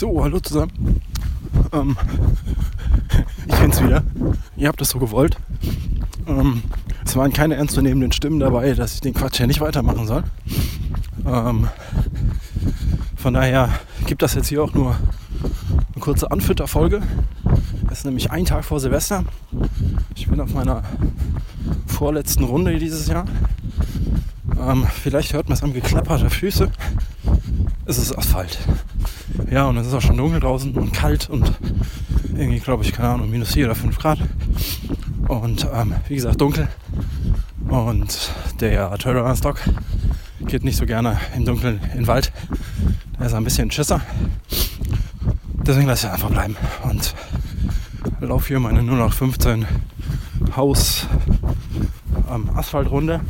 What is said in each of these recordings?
So, hallo zusammen. Ähm, ich bin's wieder. Ihr habt es so gewollt. Ähm, es waren keine ernstzunehmenden Stimmen dabei, dass ich den Quatsch ja nicht weitermachen soll. Ähm, von daher gibt das jetzt hier auch nur eine kurze Anfütterfolge. Es ist nämlich ein Tag vor Silvester. Ich bin auf meiner vorletzten Runde dieses Jahr. Ähm, vielleicht hört man es am Geklapper der Füße. Es ist Asphalt. Ja, und es ist auch schon dunkel draußen und kalt und irgendwie, glaube ich, keine Ahnung, minus 4 oder 5 Grad. Und ähm, wie gesagt, dunkel. Und der Turnaround-Stock geht nicht so gerne im Dunkeln in den Wald. Der ist ein bisschen Schisser. Deswegen lasse ich einfach bleiben und laufe hier meine 0815 Haus ähm, Asphaltrunde,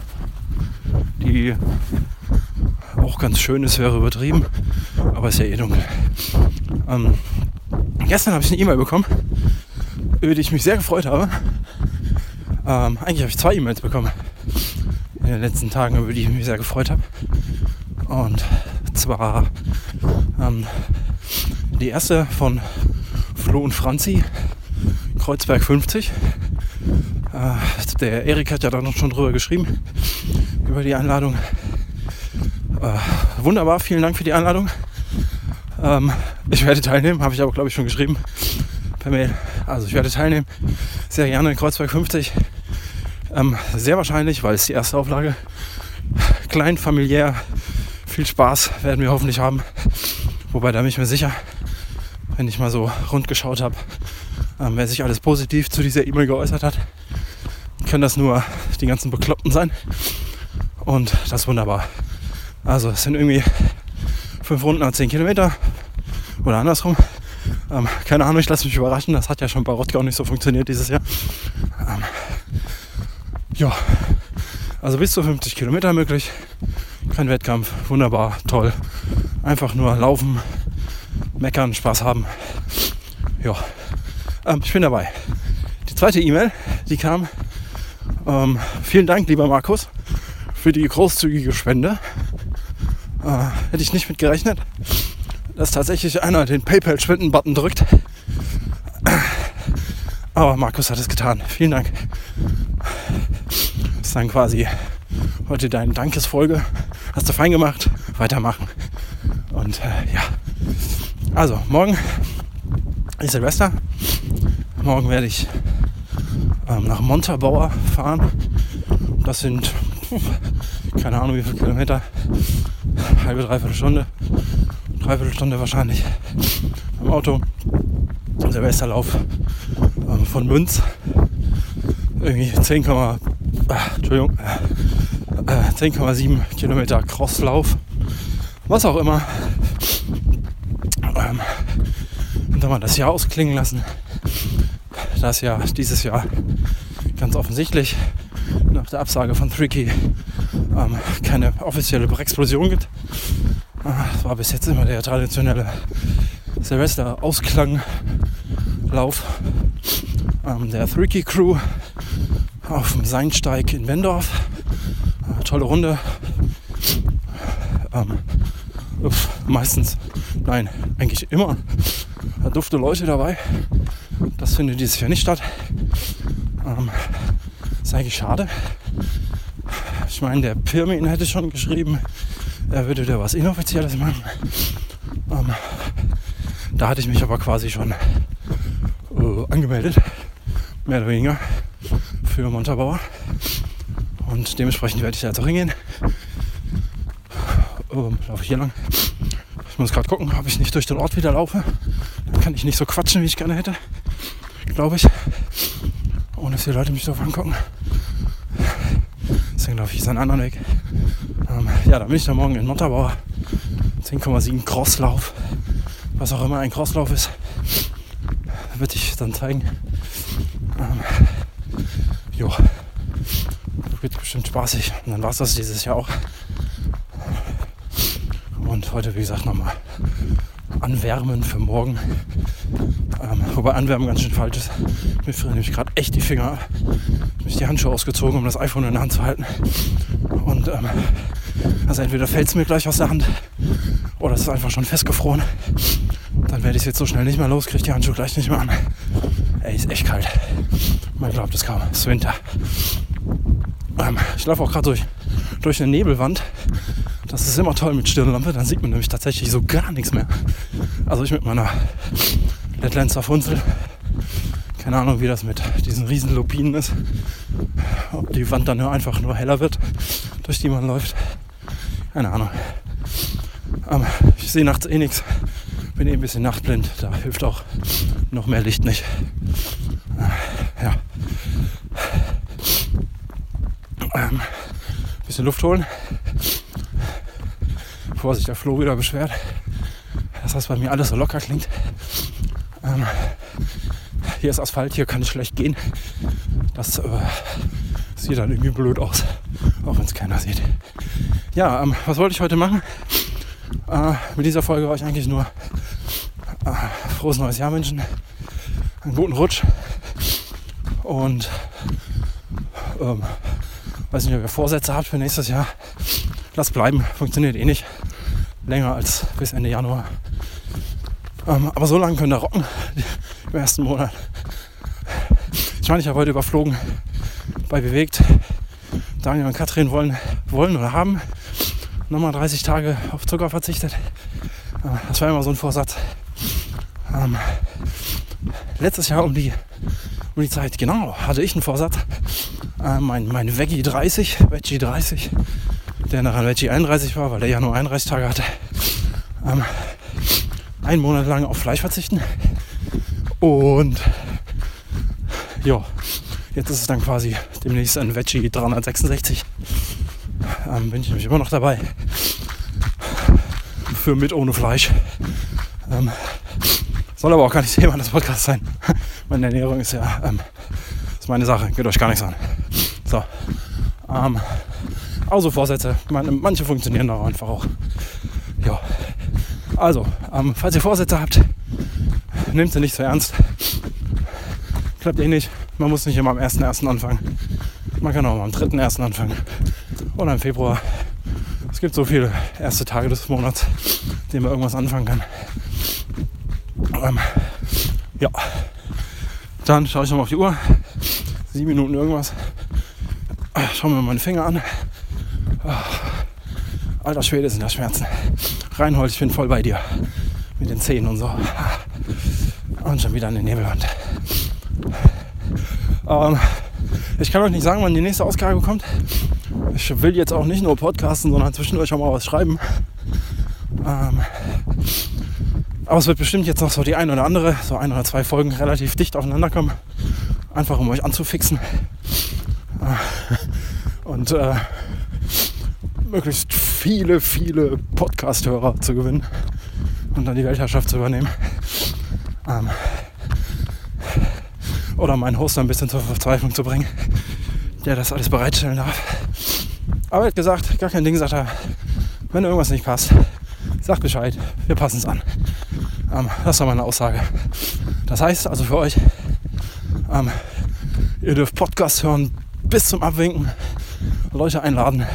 die auch ganz schön ist, wäre übertrieben, aber ist ja eh dunkel. Ähm, gestern habe ich eine E-Mail bekommen, über die ich mich sehr gefreut habe. Ähm, eigentlich habe ich zwei E-Mails bekommen in den letzten Tagen, über die ich mich sehr gefreut habe. Und zwar ähm, die erste von Flo und Franzi, Kreuzberg 50. Äh, der Erik hat ja da noch schon drüber geschrieben, über die Einladung. Äh, wunderbar, vielen Dank für die Einladung. Ähm, ich werde teilnehmen, habe ich aber glaube ich schon geschrieben per Mail. Also ich werde teilnehmen, sehr gerne in Kreuzberg 50. Ähm, sehr wahrscheinlich, weil es die erste Auflage. Klein, familiär, viel Spaß werden wir hoffentlich haben. Wobei da bin ich mir sicher, wenn ich mal so rund geschaut habe, ähm, wer sich alles positiv zu dieser E-Mail geäußert hat, können das nur die ganzen Bekloppten sein. Und das ist wunderbar. Also es sind irgendwie fünf Runden an zehn Kilometer oder andersrum. Ähm, keine Ahnung, ich lasse mich überraschen. Das hat ja schon bei Rottgau nicht so funktioniert dieses Jahr. Ähm, ja, also bis zu 50 Kilometer möglich. Kein Wettkampf, wunderbar, toll. Einfach nur laufen, meckern, Spaß haben. Ja, ähm, ich bin dabei. Die zweite E-Mail, die kam. Ähm, vielen Dank, lieber Markus, für die großzügige Spende. Äh, hätte ich nicht mit gerechnet, dass tatsächlich einer den PayPal-Spenden-Button drückt. Aber Markus hat es getan. Vielen Dank. Das ist dann quasi heute deine Dankesfolge. Hast du fein gemacht. Weitermachen. Und äh, ja. Also, morgen ist Silvester. Morgen werde ich ähm, nach Montabaur fahren. Das sind keine Ahnung wie viele Kilometer halbe, dreiviertel Stunde, dreiviertel Stunde wahrscheinlich im Auto. Silvesterlauf ähm, von Münz. Irgendwie 10, äh, Entschuldigung, äh, 10,7 Kilometer Crosslauf. Was auch immer. Ähm, und dann mal das Jahr ausklingen lassen. Das Jahr, dieses Jahr ganz offensichtlich nach der Absage von Tricky ähm, keine offizielle Explosion gibt. Das ah, war bis jetzt immer der traditionelle Silvester-Ausklanglauf ähm, der Thricky Crew auf dem Seinsteig in Wendorf. Äh, tolle Runde. Ähm, uff, meistens, nein, eigentlich immer dufte Leute dabei. Das findet dieses Jahr nicht statt. Ähm, ist eigentlich schade. Ich meine, der Pirmin hätte schon geschrieben, er würde da was Inoffizielles machen. Ähm, da hatte ich mich aber quasi schon äh, angemeldet, mehr oder weniger, für Montabaur. Und dementsprechend werde ich da jetzt auch hingehen. Ähm, laufe ich hier lang. Ich muss gerade gucken, ob ich nicht durch den Ort wieder laufe. Dann kann ich nicht so quatschen, wie ich gerne hätte. Glaube ich. Ohne dass die Leute mich doof angucken. Deswegen laufe ich jetzt einen anderen Weg. Ähm, ja, dann bin ich da morgen in Montabaur. 10,7 Crosslauf. Was auch immer ein Crosslauf ist, würde ich dann zeigen. Ähm, jo. Wird bestimmt spaßig. Und dann war es das dieses Jahr auch. Und heute, wie gesagt, nochmal anwärmen für morgen. Ähm, wobei anwärmen ganz schön falsch ist. Mir frieren nämlich gerade echt die Finger ab. Ich mich die Handschuhe ausgezogen, um das iPhone in der Hand zu halten. Und ähm, also entweder fällt es mir gleich aus der Hand oder es ist einfach schon festgefroren. dann werde ich es jetzt so schnell nicht mehr los, kriege die Handschuhe gleich nicht mehr an. Ey, ist echt kalt. Man glaubt es kaum. Es ist Winter. Ähm, ich laufe auch gerade durch, durch eine Nebelwand. Das ist immer toll mit Stirnlampe, dann sieht man nämlich tatsächlich so gar nichts mehr. Also ich mit meiner Lettlenzer Funzel. Keine Ahnung, wie das mit diesen riesen Lupinen ist. Ob die Wand dann einfach nur heller wird, durch die man läuft. Keine Ahnung. Ähm, ich sehe nachts eh nichts. Bin eh ein bisschen nachtblind. Da hilft auch noch mehr Licht nicht. Äh, ja. Ähm, bisschen Luft holen. Bevor sich der Flo wieder beschwert, dass das bei mir alles so locker klingt. Ähm, hier ist Asphalt, hier kann ich schlecht gehen. Das äh, sieht dann irgendwie blöd aus, auch wenn es keiner sieht. Ja, ähm, was wollte ich heute machen? Äh, mit dieser Folge war ich eigentlich nur äh, frohes neues Jahr wünschen, einen guten Rutsch und ähm, weiß nicht, ob ihr Vorsätze habt für nächstes Jahr. Lasst bleiben, funktioniert eh nicht länger als bis Ende Januar. Ähm, aber so lange könnt ihr rocken im ersten Monat. Ich meine, ich habe heute überflogen bei Bewegt. Daniel und Katrin wollen, wollen oder haben nochmal 30 Tage auf Zucker verzichtet. Äh, das war immer so ein Vorsatz. Ähm, letztes Jahr um die, um die Zeit, genau, hatte ich einen Vorsatz. Äh, mein, mein Veggie 30, Veggie 30, der nachher Veggie 31 war, weil der ja nur 31 Tage hatte. Ähm, einen Monat lang auf Fleisch verzichten. Und ja, jetzt ist es dann quasi demnächst ein Veggie 366 ähm, bin ich nämlich immer noch dabei. Für mit ohne Fleisch. Ähm, soll aber auch gar nicht Thema des Podcasts sein. meine Ernährung ist ja ähm, ist meine Sache, geht euch gar nichts an. So. Ähm, also Vorsätze, meine, manche funktionieren auch einfach auch. Ja. Also, ähm, falls ihr Vorsätze habt, nehmt sie nicht so ernst. Klappt eh nicht. Man muss nicht immer am 1.1. anfangen. Man kann auch mal am 3.1. anfangen oder im Februar. Es gibt so viele erste Tage des Monats, denen man irgendwas anfangen kann. Ähm, ja, dann schaue ich nochmal auf die Uhr. Sieben Minuten irgendwas. Schauen wir mal meine Finger an. Alter Schwede sind das Schmerzen. Reinhold, ich bin voll bei dir. Mit den Zähnen und so. Und schon wieder den Nebelwand. Ähm, ich kann euch nicht sagen, wann die nächste Ausgabe kommt. Ich will jetzt auch nicht nur podcasten, sondern zwischendurch auch mal was schreiben. Ähm, aber es wird bestimmt jetzt noch so die eine oder andere, so ein oder zwei Folgen relativ dicht aufeinander kommen. Einfach um euch anzufixen. Äh, und äh, möglichst viele, viele Podcast-Hörer zu gewinnen und dann die Weltherrschaft zu übernehmen. Ähm, oder meinen Host ein bisschen zur Verzweiflung zu bringen, der das alles bereitstellen darf. Aber er hat gesagt, gar kein Ding, sagt er, wenn irgendwas nicht passt, sagt Bescheid, wir passen es an. Ähm, das war meine Aussage. Das heißt also für euch, ähm, ihr dürft Podcast hören bis zum Abwinken, Leute einladen.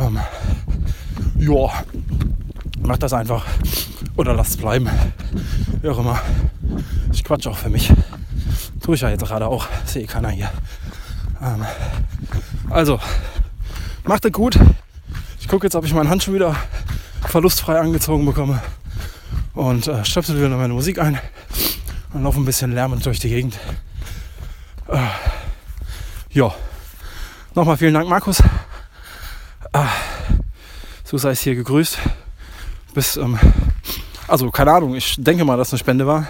Ähm, ja, macht das einfach oder lasst es bleiben. Wie auch immer. Ich quatsch auch für mich. Tue ich ja jetzt gerade auch. Sehe keiner hier. Ähm, also, macht es gut. Ich gucke jetzt, ob ich meinen Handschuh wieder verlustfrei angezogen bekomme. Und äh, stöpsel wieder meine Musik ein. Und laufe ein bisschen lärmend durch die Gegend. Äh, ja. Nochmal vielen Dank, Markus. Äh, so sei es hier gegrüßt. Bis, ähm, also keine Ahnung, ich denke mal, dass eine Spende war.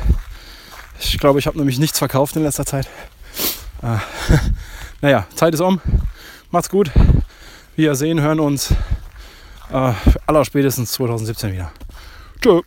Ich glaube, ich habe nämlich nichts verkauft in letzter Zeit. Äh, naja, Zeit ist um. Macht's gut. Wir sehen, hören uns äh, allerspätestens 2017 wieder. Tschö.